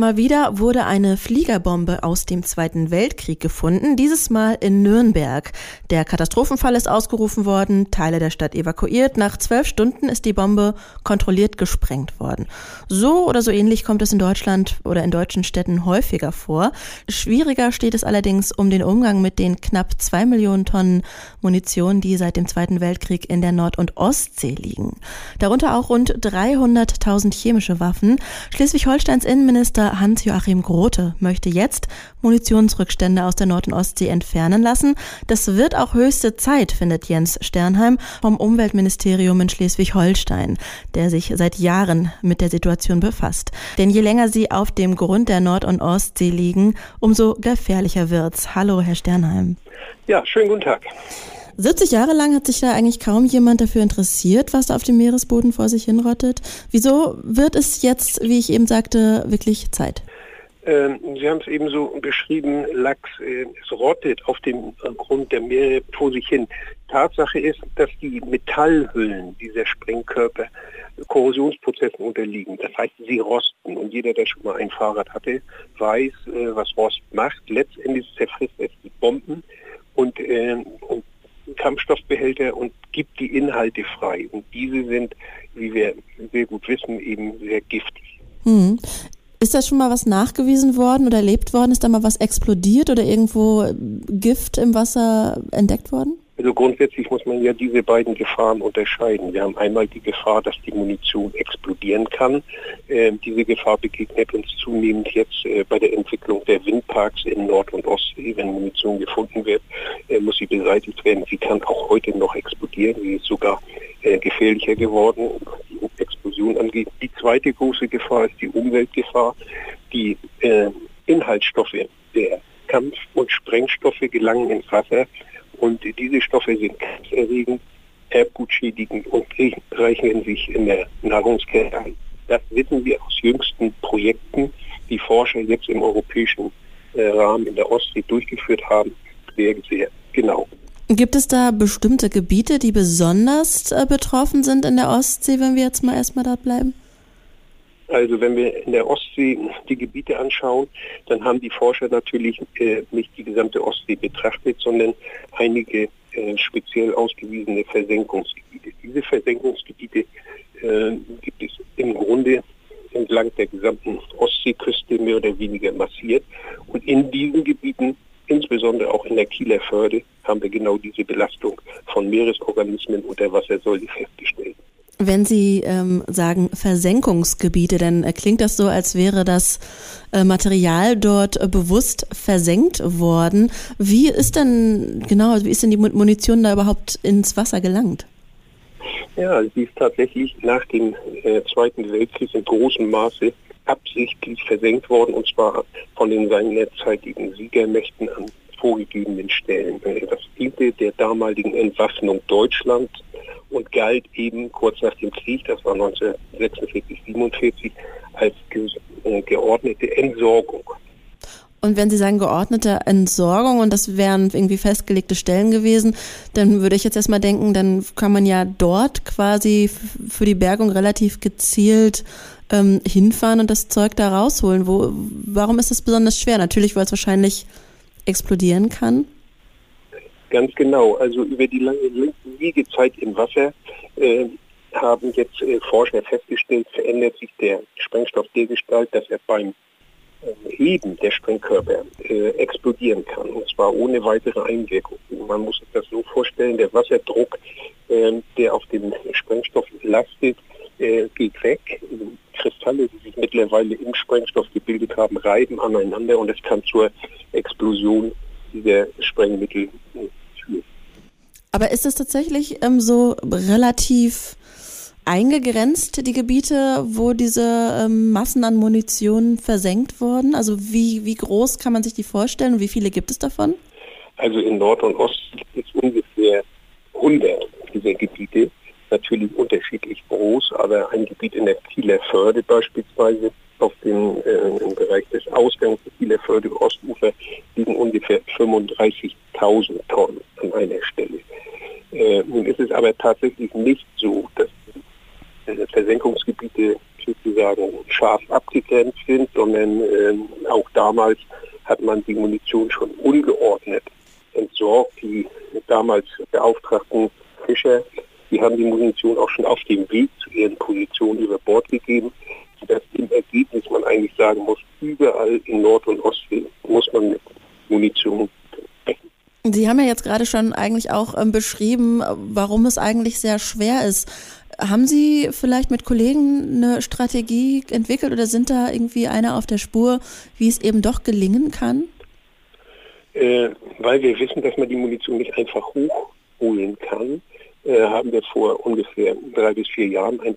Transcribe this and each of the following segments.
Mal wieder wurde eine Fliegerbombe aus dem Zweiten Weltkrieg gefunden, dieses Mal in Nürnberg. Der Katastrophenfall ist ausgerufen worden, Teile der Stadt evakuiert. Nach zwölf Stunden ist die Bombe kontrolliert gesprengt worden. So oder so ähnlich kommt es in Deutschland oder in deutschen Städten häufiger vor. Schwieriger steht es allerdings um den Umgang mit den knapp zwei Millionen Tonnen Munition, die seit dem Zweiten Weltkrieg in der Nord- und Ostsee liegen. Darunter auch rund 300.000 chemische Waffen. Schleswig-Holsteins Innenminister Hans-Joachim Grote möchte jetzt Munitionsrückstände aus der Nord- und Ostsee entfernen lassen. Das wird auch höchste Zeit, findet Jens Sternheim vom Umweltministerium in Schleswig-Holstein, der sich seit Jahren mit der Situation befasst. Denn je länger sie auf dem Grund der Nord- und Ostsee liegen, umso gefährlicher wird's. Hallo, Herr Sternheim. Ja, schönen guten Tag. 70 Jahre lang hat sich da eigentlich kaum jemand dafür interessiert, was da auf dem Meeresboden vor sich hinrottet. Wieso wird es jetzt, wie ich eben sagte, wirklich Zeit? Ähm, Sie haben es eben so beschrieben, Lachs, äh, es rottet auf dem Grund der Meere vor sich hin. Tatsache ist, dass die Metallhüllen dieser Sprengkörper Korrosionsprozessen unterliegen. Das heißt, sie rosten. Und jeder, der schon mal ein Fahrrad hatte, weiß, äh, was Rost macht. Letztendlich zerfrisst es die Bomben und, äh, und Kampfstoffbehälter und gibt die Inhalte frei. Und diese sind, wie wir sehr gut wissen, eben sehr giftig. Hm. Ist da schon mal was nachgewiesen worden oder erlebt worden? Ist da mal was explodiert oder irgendwo Gift im Wasser entdeckt worden? Also grundsätzlich muss man ja diese beiden Gefahren unterscheiden. Wir haben einmal die Gefahr, dass die Munition explodieren kann. Äh, diese Gefahr begegnet uns zunehmend jetzt äh, bei der Entwicklung der Windparks in Nord- und Ostsee. Wenn Munition gefunden wird, äh, muss sie beseitigt werden. Sie kann auch heute noch explodieren. Sie ist sogar äh, gefährlicher geworden, was die Explosion angeht. Die zweite große Gefahr ist die Umweltgefahr. Die äh, Inhaltsstoffe der Kampf- und Sprengstoffe gelangen ins Wasser und diese Stoffe sind krebserregend, erbgutschädigend und reichen sich in der Nahrungskette ein. Das wissen wir aus jüngsten Projekten, die Forscher jetzt im europäischen äh, Rahmen in der Ostsee durchgeführt haben, sehr, sehr genau. Gibt es da bestimmte Gebiete, die besonders äh, betroffen sind in der Ostsee, wenn wir jetzt mal erstmal dort bleiben? Also wenn wir in der Ostsee die Gebiete anschauen, dann haben die Forscher natürlich äh, nicht die gesamte Ostsee betrachtet, sondern einige äh, speziell ausgewiesene Versenkungsgebiete. Diese Versenkungsgebiete äh, gibt es im Grunde entlang der gesamten Ostseeküste mehr oder weniger massiert. Und in diesen Gebieten, insbesondere auch in der Kieler Förde, haben wir genau diese Belastung von Meeresorganismen und der Wassersäule festgestellt. Wenn Sie ähm, sagen Versenkungsgebiete, dann klingt das so, als wäre das äh, Material dort äh, bewusst versenkt worden. Wie ist denn genau, wie ist denn die Munition da überhaupt ins Wasser gelangt? Ja, sie ist tatsächlich nach dem äh, Zweiten Weltkrieg in großem Maße absichtlich versenkt worden, und zwar von den seinerzeitigen Siegermächten an vorgegebenen Stellen. Äh, das diente der damaligen Entwaffnung Deutschlands und galt eben kurz nach dem Krieg, das war 1946, 47, als äh, geordnete Entsorgung. Und wenn Sie sagen geordnete Entsorgung und das wären irgendwie festgelegte Stellen gewesen, dann würde ich jetzt erstmal denken, dann kann man ja dort quasi für die Bergung relativ gezielt ähm, hinfahren und das Zeug da rausholen. Wo, warum ist das besonders schwer? Natürlich, weil es wahrscheinlich explodieren kann. Ganz genau. Also über die lange Liegezeit im Wasser äh, haben jetzt äh, Forscher festgestellt, verändert sich der Sprengstoff dergestalt, dass er beim äh, Heben der Sprengkörper äh, explodieren kann. Und zwar ohne weitere Einwirkung. Man muss sich das so vorstellen, der Wasserdruck, ähm, der auf dem Sprengstoff lastet, äh, geht weg. Kristalle, die sich mittlerweile im Sprengstoff gebildet haben, reiben aneinander und es kann zur Explosion dieser Sprengmittel aber ist es tatsächlich ähm, so relativ eingegrenzt, die Gebiete, wo diese ähm, Massen an Munition versenkt wurden? Also wie, wie groß kann man sich die vorstellen und wie viele gibt es davon? Also in Nord und Ost gibt es ungefähr 100 dieser Gebiete, natürlich unterschiedlich groß, aber ein Gebiet in der Kieler Förde beispielsweise auf dem äh, im Bereich des Ausgangs der Kieler Förde Ostufer liegen ungefähr 35.000 Tonnen an einer Stelle. Äh, nun ist es aber tatsächlich nicht so, dass äh, Versenkungsgebiete sozusagen scharf abgegrenzt sind, sondern äh, auch damals hat man die Munition schon ungeordnet entsorgt. Die damals beauftragten Fischer, die haben die Munition auch schon auf dem Weg zu ihren Positionen über Bord gegeben, sodass im Ergebnis man eigentlich sagen muss, überall in Nord- und Ostsee muss man mit Munition Sie haben ja jetzt gerade schon eigentlich auch ähm, beschrieben, warum es eigentlich sehr schwer ist. Haben Sie vielleicht mit Kollegen eine Strategie entwickelt oder sind da irgendwie einer auf der Spur, wie es eben doch gelingen kann? Äh, weil wir wissen, dass man die Munition nicht einfach hochholen kann, äh, haben wir vor ungefähr drei bis vier Jahren ein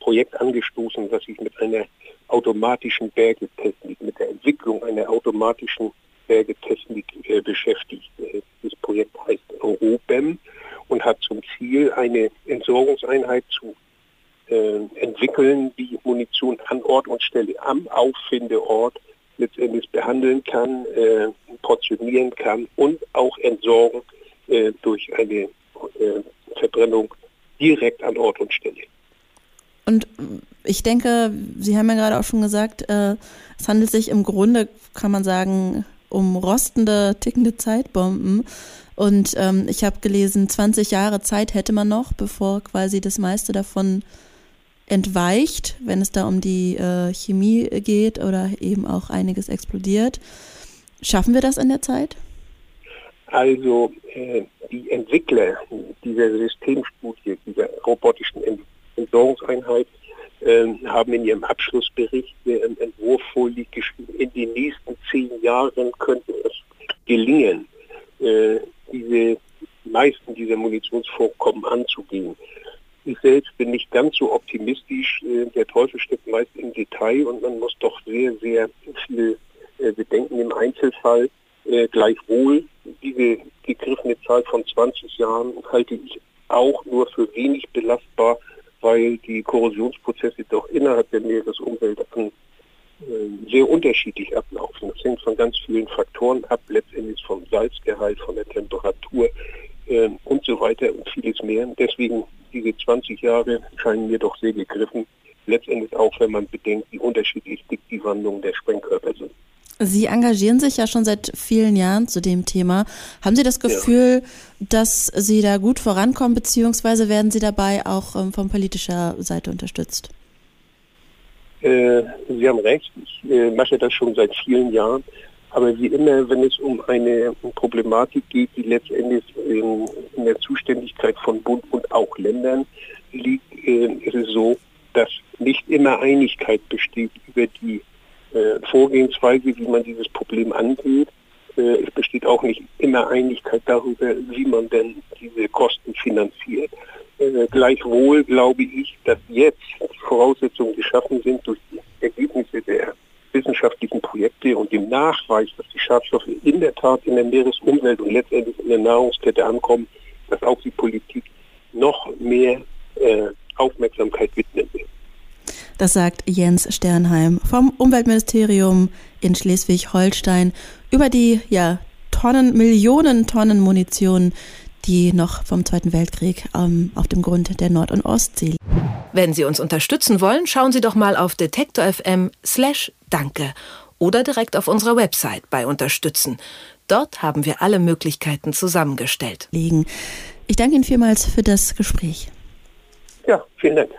Projekt angestoßen, das sich mit einer automatischen Bergetechnik, mit der Entwicklung einer automatischen Bergetechnik äh, beschäftigt. Äh, das Projekt heißt ROBEM und hat zum Ziel, eine Entsorgungseinheit zu äh, entwickeln, die Munition an Ort und Stelle am Auffindeort letztendlich behandeln kann, äh, portionieren kann und auch entsorgen äh, durch eine äh, Verbrennung direkt an Ort und Stelle. Und ich denke, Sie haben ja gerade auch schon gesagt, äh, es handelt sich im Grunde, kann man sagen, um rostende, tickende Zeitbomben. Und ähm, ich habe gelesen, 20 Jahre Zeit hätte man noch, bevor quasi das meiste davon entweicht, wenn es da um die äh, Chemie geht oder eben auch einiges explodiert. Schaffen wir das in der Zeit? Also äh, die Entwickler dieser Systemstudie, dieser robotischen Entsorgungseinheit, haben in ihrem Abschlussbericht, der im Entwurf vorliegt, geschrieben, in den nächsten zehn Jahren könnte es gelingen, äh, diese meisten dieser Munitionsvorkommen anzugehen. Ich selbst bin nicht ganz so optimistisch. Äh, der Teufel steckt meist im Detail und man muss doch sehr, sehr viel äh, bedenken im Einzelfall. Gleichwohl, diese gegriffene Zahl von 20 Jahren halte ich auch nur für wenig belastbar, weil die Korrosionsprozesse doch innerhalb der Meeresumwelt an, sehr unterschiedlich ablaufen. Das hängt von ganz vielen Faktoren ab, letztendlich vom Salzgehalt, von der Temperatur äh, und so weiter und vieles mehr. Deswegen diese 20 Jahre scheinen mir doch sehr gegriffen. Letztendlich auch, wenn man bedenkt, wie unterschiedlich dick die Wandlungen der Sprengkörper sind. Sie engagieren sich ja schon seit vielen Jahren zu dem Thema. Haben Sie das Gefühl, ja. dass Sie da gut vorankommen, beziehungsweise werden Sie dabei auch ähm, von politischer Seite unterstützt? Äh, Sie haben recht. Ich äh, mache das schon seit vielen Jahren. Aber wie immer, wenn es um eine Problematik geht, die letztendlich in, in der Zuständigkeit von Bund und auch Ländern liegt, äh, ist es so, dass nicht immer Einigkeit besteht über die äh, Vorgehensweise, wie man dieses Problem angeht. Äh, es besteht auch nicht immer Einigkeit darüber, wie man denn diese Kosten finanziert. Äh, gleichwohl glaube ich, dass jetzt Voraussetzungen geschaffen sind durch die Ergebnisse der wissenschaftlichen Projekte und dem Nachweis, dass die Schadstoffe in der Tat in der Meeresumwelt und letztendlich in der Nahrungskette ankommen, dass auch die Politik noch mehr Aufmerksamkeit widmen will. Das sagt Jens Sternheim vom Umweltministerium in Schleswig-Holstein über die ja, Tonnen, Millionen Tonnen Munition, die noch vom Zweiten Weltkrieg ähm, auf dem Grund der Nord- und Ostsee. Wenn Sie uns unterstützen wollen, schauen Sie doch mal auf detektor.fm slash danke oder direkt auf unserer Website bei Unterstützen. Dort haben wir alle Möglichkeiten zusammengestellt. Ich danke Ihnen vielmals für das Gespräch. Ja, vielen Dank.